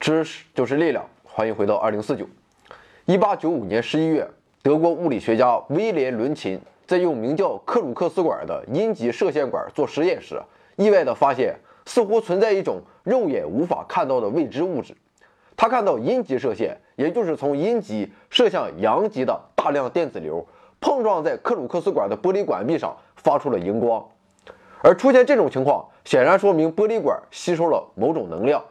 知识就是力量，欢迎回到二零四九。一八九五年十一月，德国物理学家威廉·伦琴在用名叫克鲁克斯管的阴极射线管做实验时，意外地发现似乎存在一种肉眼无法看到的未知物质。他看到阴极射线，也就是从阴极射向阳极的大量电子流，碰撞在克鲁克斯管的玻璃管壁上，发出了荧光。而出现这种情况，显然说明玻璃管吸收了某种能量，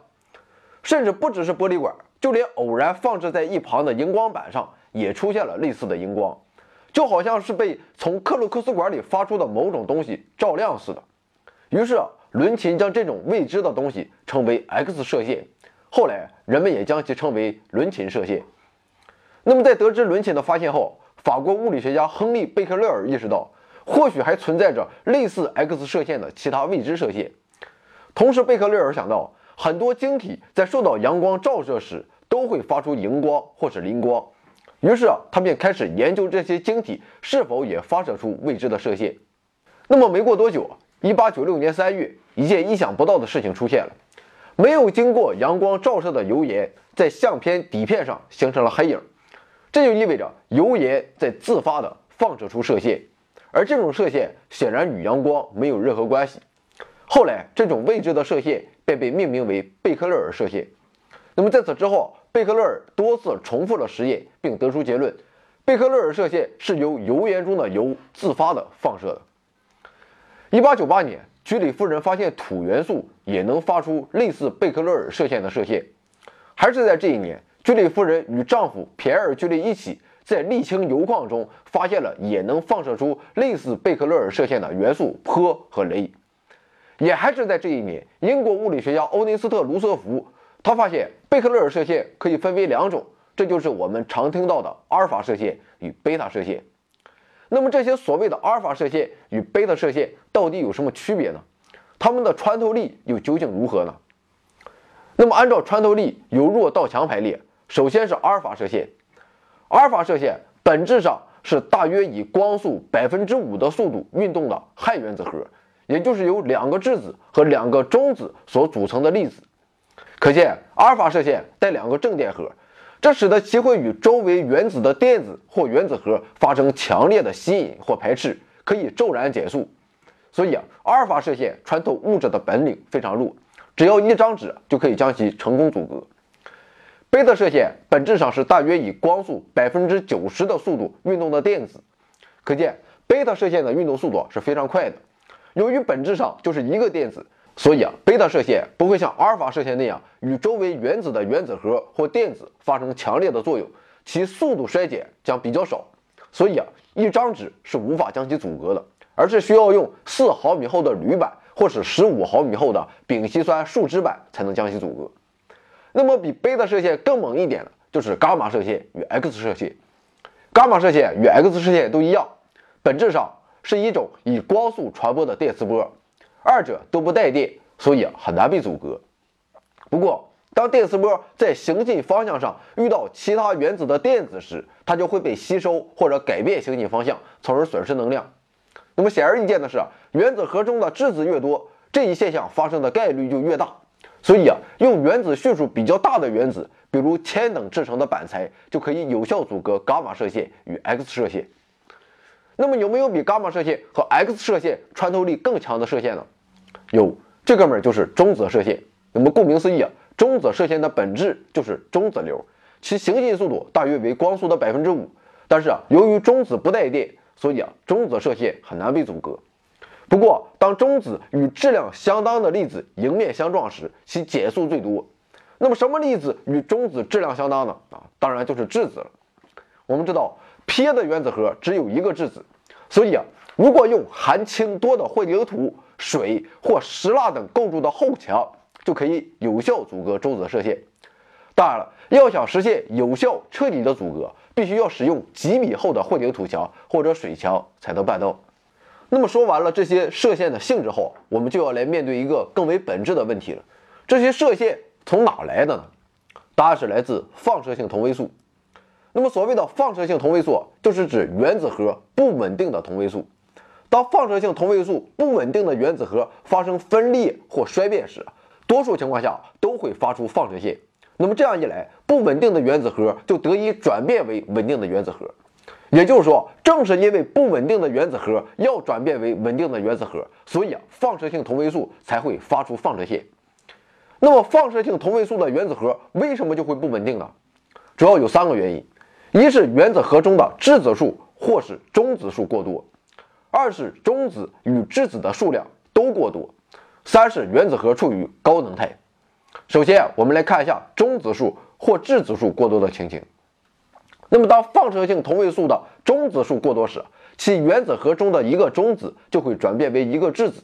甚至不只是玻璃管，就连偶然放置在一旁的荧光板上也出现了类似的荧光，就好像是被从克鲁克斯管里发出的某种东西照亮似的。于是伦琴将这种未知的东西称为 X 射线，后来人们也将其称为伦琴射线。那么在得知伦琴的发现后，法国物理学家亨利·贝克勒尔意识到。或许还存在着类似 X 射线的其他未知射线。同时，贝克勒尔想到，很多晶体在受到阳光照射时都会发出荧光或是磷光。于是啊，他便开始研究这些晶体是否也发射出未知的射线。那么，没过多久，1896年3月，一件意想不到的事情出现了：没有经过阳光照射的油盐在相片底片上形成了黑影，这就意味着油盐在自发地放射出射线。而这种射线显然与阳光没有任何关系。后来，这种未知的射线便被命名为贝克勒尔射线。那么，在此之后，贝克勒尔多次重复了实验，并得出结论：贝克勒尔射线是由油盐中的油自发的放射的。1898年，居里夫人发现土元素也能发出类似贝克勒尔射线的射线。还是在这一年，居里夫人与丈夫皮埃尔·居里一起。在沥青油矿中发现了也能放射出类似贝克勒尔射线的元素钋和镭。也还是在这一年，英国物理学家欧内斯特·卢瑟福，他发现贝克勒尔射线可以分为两种，这就是我们常听到的阿尔法射线与贝塔射线。那么这些所谓的阿尔法射线与贝塔射线到底有什么区别呢？它们的穿透力又究竟如何呢？那么按照穿透力由弱到强排列，首先是阿尔法射线。阿尔法射线本质上是大约以光速百分之五的速度运动的氦原子核，也就是由两个质子和两个中子所组成的粒子。可见，阿尔法射线带两个正电荷，这使得其会与周围原子的电子或原子核发生强烈的吸引或排斥，可以骤然减速。所以啊，阿尔法射线穿透物质的本领非常弱，只要一张纸就可以将其成功阻隔。贝塔射线本质上是大约以光速百分之九十的速度运动的电子，可见贝塔射线的运动速度是非常快的。由于本质上就是一个电子，所以啊，贝塔射线不会像阿尔法射线那样与周围原子的原子核或电子发生强烈的作用，其速度衰减将比较少。所以啊，一张纸是无法将其阻隔的，而是需要用四毫米厚的铝板或是十五毫米厚的丙烯酸树脂板才能将其阻隔。那么，比贝塔射线更猛一点的，就是伽马射线与 X 射线。伽马射线与 X 射线都一样，本质上是一种以光速传播的电磁波，二者都不带电，所以很难被阻隔。不过，当电磁波在行进方向上遇到其他原子的电子时，它就会被吸收或者改变行进方向，从而损失能量。那么显而易见的是，原子核中的质子越多，这一现象发生的概率就越大。所以啊，用原子序数比较大的原子，比如铅等制成的板材，就可以有效阻隔伽马射线与 X 射线。那么有没有比伽马射线和 X 射线穿透力更强的射线呢？有，这哥们儿就是中子射线。那么顾名思义啊，中子射线的本质就是中子流，其行进速度大约为光速的百分之五。但是啊，由于中子不带电，所以啊，中子射线很难被阻隔。不过，当中子与质量相当的粒子迎面相撞时，其减速最多。那么，什么粒子与中子质量相当呢？啊，当然就是质子了。我们知道，铂的原子核只有一个质子，所以啊，如果用含氢多的混凝土、水或石蜡等构筑的厚墙，就可以有效阻隔中子射线。当然了，要想实现有效彻底的阻隔，必须要使用几米厚的混凝土墙或者水墙才能办到。那么说完了这些射线的性质后，我们就要来面对一个更为本质的问题了：这些射线从哪来的呢？答案是来自放射性同位素。那么所谓的放射性同位素，就是指原子核不稳定的同位素。当放射性同位素不稳定的原子核发生分裂或衰变时，多数情况下都会发出放射线。那么这样一来，不稳定的原子核就得以转变为稳定的原子核。也就是说，正是因为不稳定的原子核要转变为稳定的原子核，所以，放射性同位素才会发出放射线。那么，放射性同位素的原子核为什么就会不稳定呢？主要有三个原因：一是原子核中的质子数或是中子数过多；二是中子与质子的数量都过多；三是原子核处于高能态。首先，我们来看一下中子数或质子数过多的情形。那么，当放射性同位素的中子数过多时，其原子核中的一个中子就会转变为一个质子。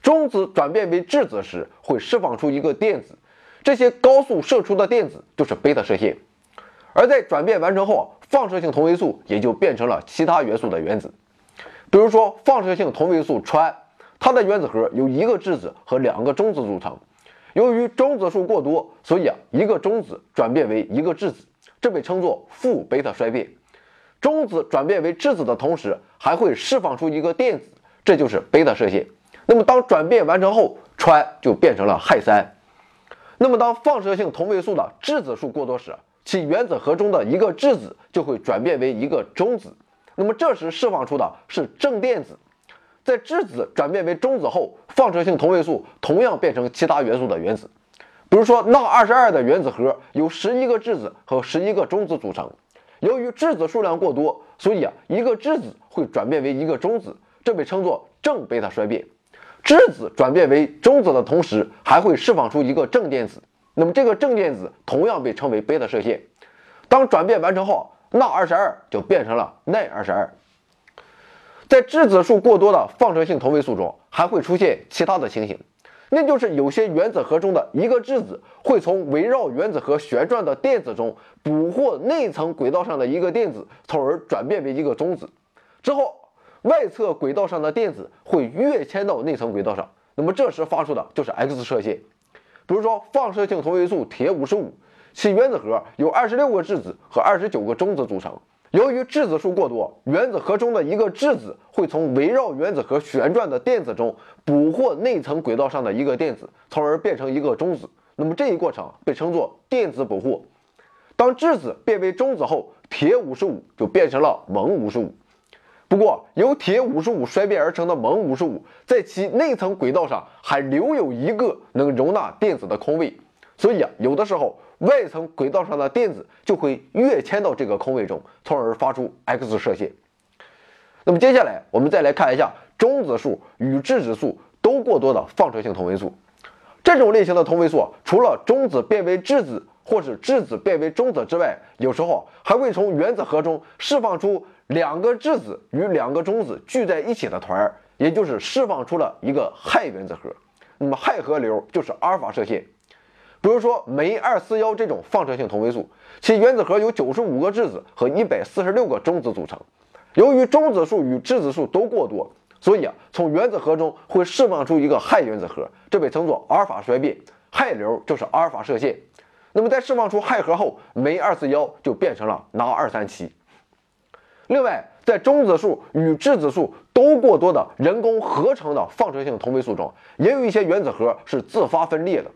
中子转变为质子时，会释放出一个电子。这些高速射出的电子就是贝塔射线。而在转变完成后，放射性同位素也就变成了其他元素的原子。比如说，放射性同位素氚，它的原子核由一个质子和两个中子组成。由于中子数过多，所以啊，一个中子转变为一个质子。这被称作负贝塔衰变，中子转变为质子的同时，还会释放出一个电子，这就是贝塔射线。那么当转变完成后，氚就变成了氦三。那么当放射性同位素的质子数过多时，其原子核中的一个质子就会转变为一个中子，那么这时释放出的是正电子。在质子转变为中子后，放射性同位素同样变成其他元素的原子。比如说，钠二十二的原子核由十一个质子和十一个中子组成。由于质子数量过多，所以啊，一个质子会转变为一个中子，这被称作正贝塔衰变。质子转变为中子的同时，还会释放出一个正电子，那么这个正电子同样被称为贝塔射线。当转变完成后，钠二十二就变成了氖二十二。在质子数过多的放射性同位素中，还会出现其他的情形。那就是有些原子核中的一个质子会从围绕原子核旋转的电子中捕获内层轨道上的一个电子，从而转变为一个中子。之后，外侧轨道上的电子会跃迁到内层轨道上，那么这时发出的就是 X 射线。比如说，放射性同位素铁五十五，其原子核由二十六个质子和二十九个中子组成。由于质子数过多，原子核中的一个质子会从围绕原子核旋转的电子中捕获内层轨道上的一个电子，从而变成一个中子。那么这一过程被称作电子捕获。当质子变为中子后，铁五十五就变成了锰五十五。不过，由铁五十五衰变而成的锰五十五，在其内层轨道上还留有一个能容纳电子的空位，所以啊，有的时候。外层轨道上的电子就会跃迁到这个空位中，从而发出 X 射线。那么接下来我们再来看一下中子数与质子数都过多的放射性同位素。这种类型的同位素，除了中子变为质子或是质子变为中子之外，有时候还会从原子核中释放出两个质子与两个中子聚在一起的团儿，也就是释放出了一个氦原子核。那么氦核流就是阿尔法射线。比如说镁二四幺这种放射性同位素，其原子核由九十五个质子和一百四十六个中子组成。由于中子数与质子数都过多，所以啊，从原子核中会释放出一个氦原子核，这被称作阿尔法衰变，氦流就是阿尔法射线。那么在释放出氦核后，镁二四幺就变成了钠二三七。另外，在中子数与质子数都过多的人工合成的放射性同位素中，也有一些原子核是自发分裂的。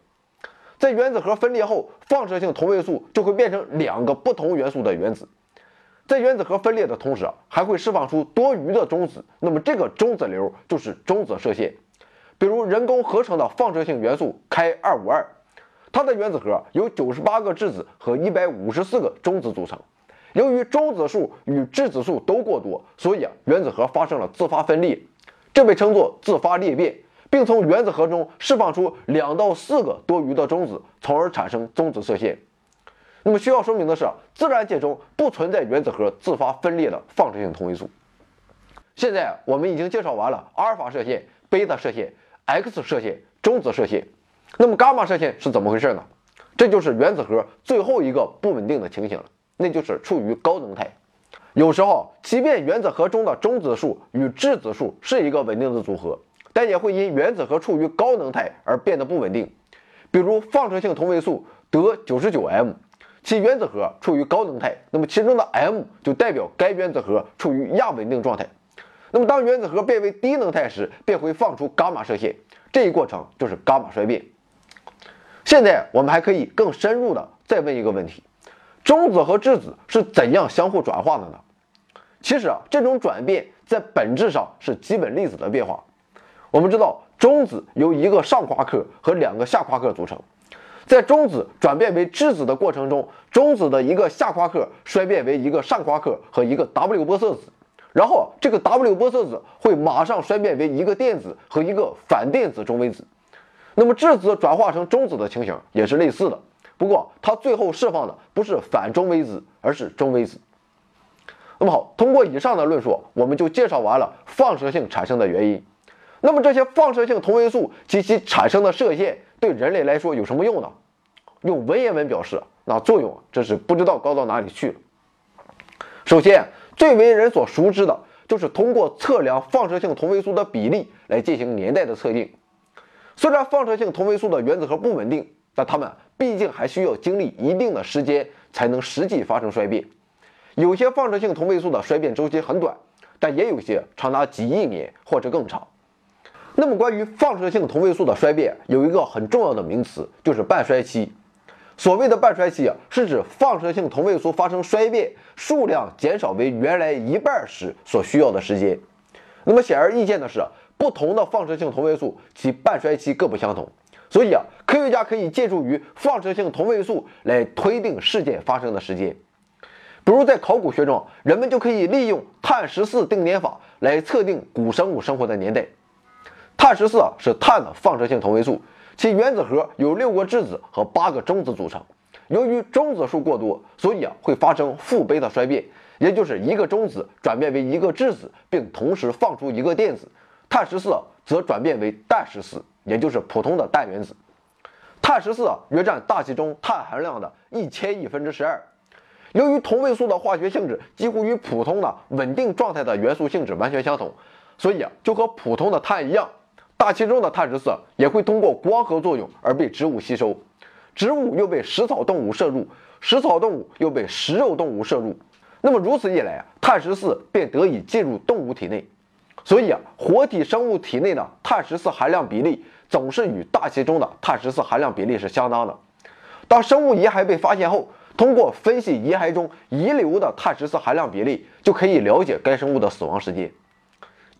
在原子核分裂后，放射性同位素就会变成两个不同元素的原子。在原子核分裂的同时，还会释放出多余的中子，那么这个中子流就是中子射线。比如人工合成的放射性元素 K 二五二，它的原子核由九十八个质子和一百五十四个中子组成。由于中子数与质子数都过多，所以啊，原子核发生了自发分裂，这被称作自发裂变。并从原子核中释放出两到四个多余的中子，从而产生中子射线。那么需要说明的是，自然界中不存在原子核自发分裂的放射性同位素。现在我们已经介绍完了阿尔法射线、贝塔射线、X 射线、中子射线。那么伽马射线是怎么回事呢？这就是原子核最后一个不稳定的情形了，那就是处于高能态。有时候，即便原子核中的中子数与质子数是一个稳定的组合。但也会因原子核处于高能态而变得不稳定，比如放射性同位素德九十九 M，其原子核处于高能态，那么其中的 M 就代表该原子核处于亚稳定状态。那么当原子核变为低能态时，便会放出伽马射线，这一过程就是伽马衰变。现在我们还可以更深入的再问一个问题：中子和质子是怎样相互转化的呢？其实啊，这种转变在本质上是基本粒子的变化。我们知道，中子由一个上夸克和两个下夸克组成。在中子转变为质子的过程中，中子的一个下夸克衰变为一个上夸克和一个 W 玻色子，然后这个 W 玻色子会马上衰变为一个电子和一个反电子中微子。那么质子转化成中子的情形也是类似的，不过它最后释放的不是反中微子，而是中微子。那么好，通过以上的论述，我们就介绍完了放射性产生的原因。那么这些放射性同位素及其产生的射线对人类来说有什么用呢？用文言文表示，那作用真是不知道高到哪里去了。首先，最为人所熟知的就是通过测量放射性同位素的比例来进行年代的测定。虽然放射性同位素的原子核不稳定，但它们毕竟还需要经历一定的时间才能实际发生衰变。有些放射性同位素的衰变周期很短，但也有些长达几亿年或者更长。那么，关于放射性同位素的衰变，有一个很重要的名词，就是半衰期。所谓的半衰期啊，是指放射性同位素发生衰变，数量减少为原来一半时所需要的时间。那么显而易见的是，不同的放射性同位素其半衰期各不相同，所以啊，科学家可以借助于放射性同位素来推定事件发生的时间。比如在考古学中，人们就可以利用碳十四定年法来测定古生物生活的年代。碳十四啊是碳的放射性同位素。其原子核由六个质子和八个中子组成。由于中子数过多，所以啊会发生负贝塔衰变，也就是一个中子转变为一个质子，并同时放出一个电子。碳十四则转变为氮十四，也就是普通的氮原子。碳十四约占大气中碳含量的一千亿分之十二。由于同位素的化学性质几乎与普通的稳定状态的元素性质完全相同，所以啊就和普通的碳一样。大气中的碳十四也会通过光合作用而被植物吸收，植物又被食草动物摄入，食草动物又被食肉动物摄入。那么如此一来啊，碳十四便得以进入动物体内。所以啊，活体生物体内的碳十四含量比例总是与大气中的碳十四含量比例是相当的。当生物遗骸被发现后，通过分析遗骸中遗留的碳十四含量比例，就可以了解该生物的死亡时间。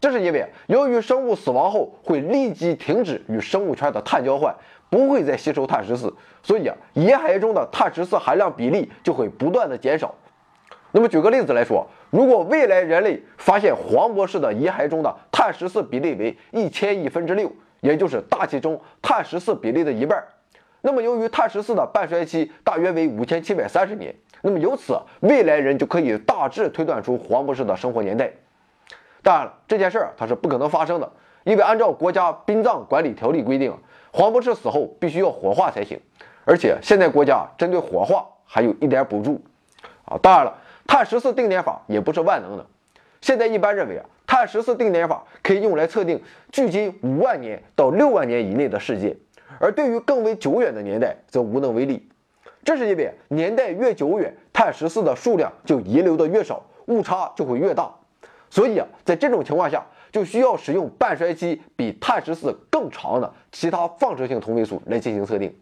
这是因为，由于生物死亡后会立即停止与生物圈的碳交换，不会再吸收碳十四，所以啊，遗骸中的碳十四含量比例就会不断的减少。那么举个例子来说，如果未来人类发现黄博士的遗骸中的碳十四比例为一千亿分之六，也就是大气中碳十四比例的一半，那么由于碳十四的半衰期大约为五千七百三十年，那么由此未来人就可以大致推断出黄博士的生活年代。当然了，这件事儿它是不可能发生的，因为按照国家殡葬管理条例规定，黄博士死后必须要火化才行。而且现在国家针对火化还有一点补助啊。当然了，碳十四定点法也不是万能的。现在一般认为啊，碳十四定点法可以用来测定距今五万年到六万年以内的世界，而对于更为久远的年代则无能为力。这是因为年代越久远，碳十四的数量就遗留的越少，误差就会越大。所以啊，在这种情况下，就需要使用半衰期比碳十四更长的其他放射性同位素来进行测定。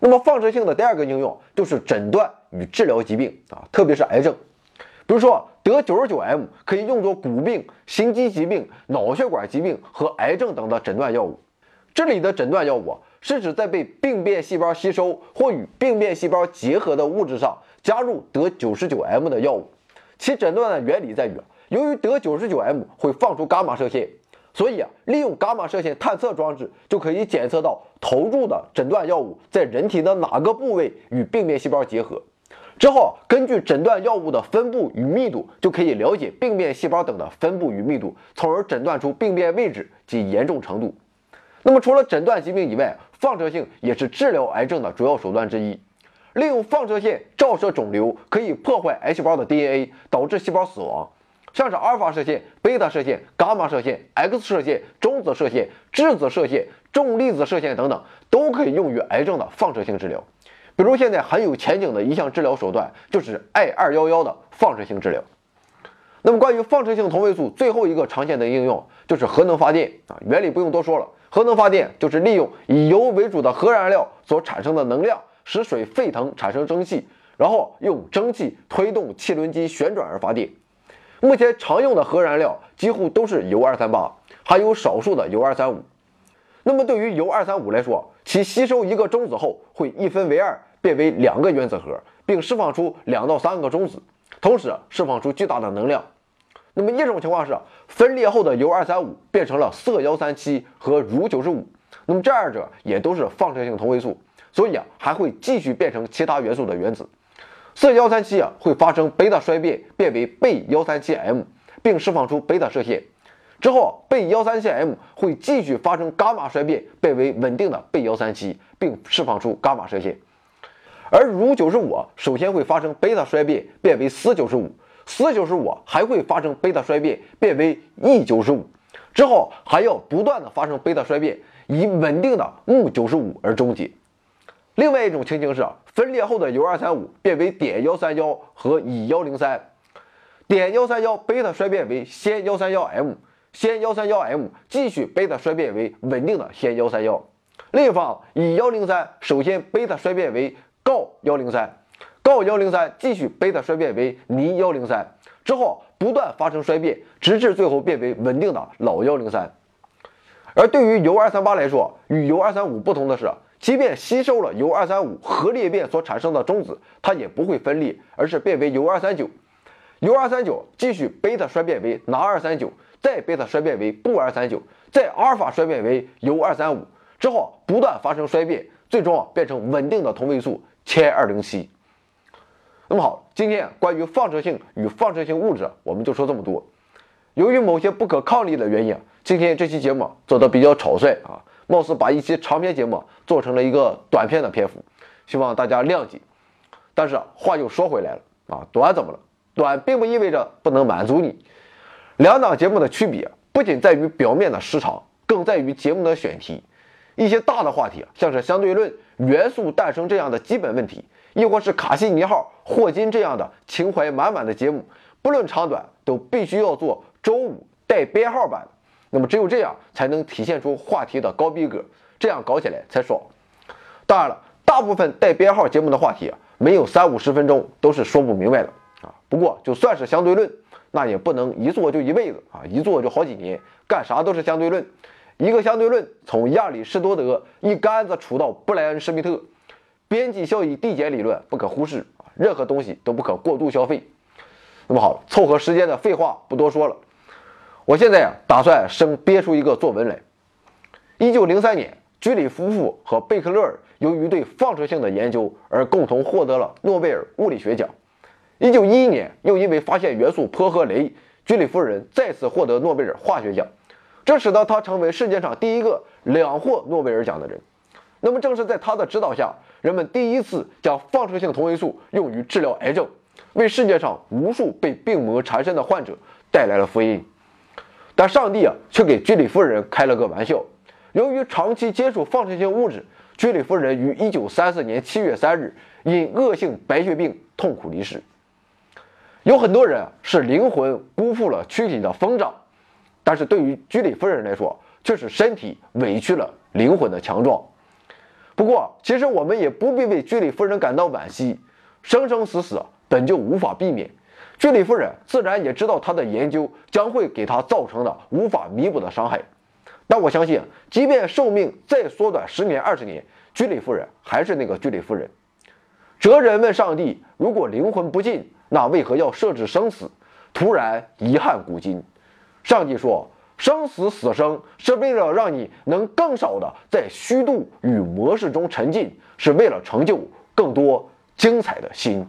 那么，放射性的第二个应用就是诊断与治疗疾病啊，特别是癌症。比如说，得 99M 可以用作骨病、心肌疾病、脑血管疾病和癌症等的诊断药物。这里的诊断药物是指在被病变细胞吸收或与病变细胞结合的物质上加入得 99M 的药物。其诊断的原理在于，由于得 99M 会放出伽马射线，所以啊，利用伽马射线探测装置就可以检测到投入的诊断药物在人体的哪个部位与病变细胞结合。之后，根据诊断药物的分布与密度，就可以了解病变细胞等的分布与密度，从而诊断出病变位置及严重程度。那么，除了诊断疾病以外，放射性也是治疗癌症的主要手段之一。利用放射线照射肿瘤，可以破坏癌细胞的 DNA，导致细胞死亡。像是阿尔法射线、贝塔射线、伽马射线、X 射线、中子射线、质子射线、重粒子射线等等，都可以用于癌症的放射性治疗。比如现在很有前景的一项治疗手段，就是 I 二幺幺的放射性治疗。那么关于放射性同位素最后一个常见的应用，就是核能发电啊。原理不用多说了，核能发电就是利用以油为主的核燃料所产生的能量。使水沸腾产生蒸汽，然后用蒸汽推动汽轮机旋转而发电。目前常用的核燃料几乎都是铀二三八，还有少数的铀二三五。那么对于铀二三五来说，其吸收一个中子后会一分为二，变为两个原子核，并释放出两到三个中子，同时释放出巨大的能量。那么一种情况是分裂后的铀二三五变成了铯幺三七和铷九十五，那么这二者也都是放射性同位素，所以啊还会继续变成其他元素的原子。铯幺三七啊会发生贝塔衰变，变为钡幺三七 M，并释放出贝塔射线。之后钡幺三七 M 会继续发生伽马衰变，变为稳定的钡幺三七，并释放出伽马射线。而如九十五首先会发生贝塔衰变，变为铯九十五，铯九十五还会发生贝塔衰变，变为 E 九十五，之后还要不断的发生贝塔衰变，以稳定的钼九十五而终结。另外一种情形是分裂后的铀二三五变为碘幺三幺和乙幺零三，碘幺三幺贝塔衰变为氙幺三幺 M，氙幺三幺 M 继续贝塔衰变为稳定的氙幺三幺。另一方乙幺零三首先贝塔衰变为锆幺零三，锆幺零三继续贝塔衰变为锂幺零三，之后不断发生衰变，直至最后变为稳定的老幺零三。而对于铀二三八来说，与铀二三五不同的是。即便吸收了铀二三五核裂变所产生的中子，它也不会分裂，而是变为铀二三九。铀二三九继续贝塔衰变为钠二三九，再贝塔衰变为钚二三九，再阿尔法衰变为铀二三五，之后不断发生衰变，最终啊变成稳定的同位素铅二零七。那么好，今天关于放射性与放射性物质，我们就说这么多。由于某些不可抗力的原因，今天这期节目做得比较草率啊。貌似把一期长篇节目做成了一个短片的篇幅，希望大家谅解。但是话又说回来了啊，短怎么了？短并不意味着不能满足你。两档节目的区别不仅在于表面的时长，更在于节目的选题。一些大的话题，像是相对论、元素诞生这样的基本问题，亦或是卡西尼号、霍金这样的情怀满满的节目，不论长短，都必须要做周五带编号版。那么只有这样才能体现出话题的高逼格，这样搞起来才爽。当然了，大部分带编号节目的话题啊，没有三五十分钟都是说不明白的啊。不过就算是相对论，那也不能一做就一辈子啊，一做就好几年，干啥都是相对论。一个相对论从亚里士多德一竿子杵到布莱恩施密特，边际效益递减理论不可忽视啊，任何东西都不可过度消费。那么好，凑合时间的废话不多说了。我现在呀，打算生憋出一个作文来。一九零三年，居里夫妇和贝克勒尔由于对放射性的研究而共同获得了诺贝尔物理学奖。一九一一年，又因为发现元素钋和镭，居里夫人再次获得诺贝尔化学奖，这使得他成为世界上第一个两获诺贝尔奖的人。那么，正是在他的指导下，人们第一次将放射性同位素用于治疗癌症，为世界上无数被病魔缠身的患者带来了福音。但上帝啊，却给居里夫人开了个玩笑。由于长期接触放射性物质，居里夫人于1934年7月3日因恶性白血病痛苦离世。有很多人啊，是灵魂辜负了躯体的疯长，但是对于居里夫人来说，却是身体委屈了灵魂的强壮。不过，其实我们也不必为居里夫人感到惋惜，生生死死本就无法避免。居里夫人自然也知道她的研究将会给她造成的无法弥补的伤害，但我相信，即便寿命再缩短十年、二十年，居里夫人还是那个居里夫人。哲人问上帝：“如果灵魂不尽，那为何要设置生死？”突然遗憾古今。上帝说：“生死死生是为了让你能更少的在虚度与模式中沉浸，是为了成就更多精彩的心。”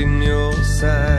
In your side.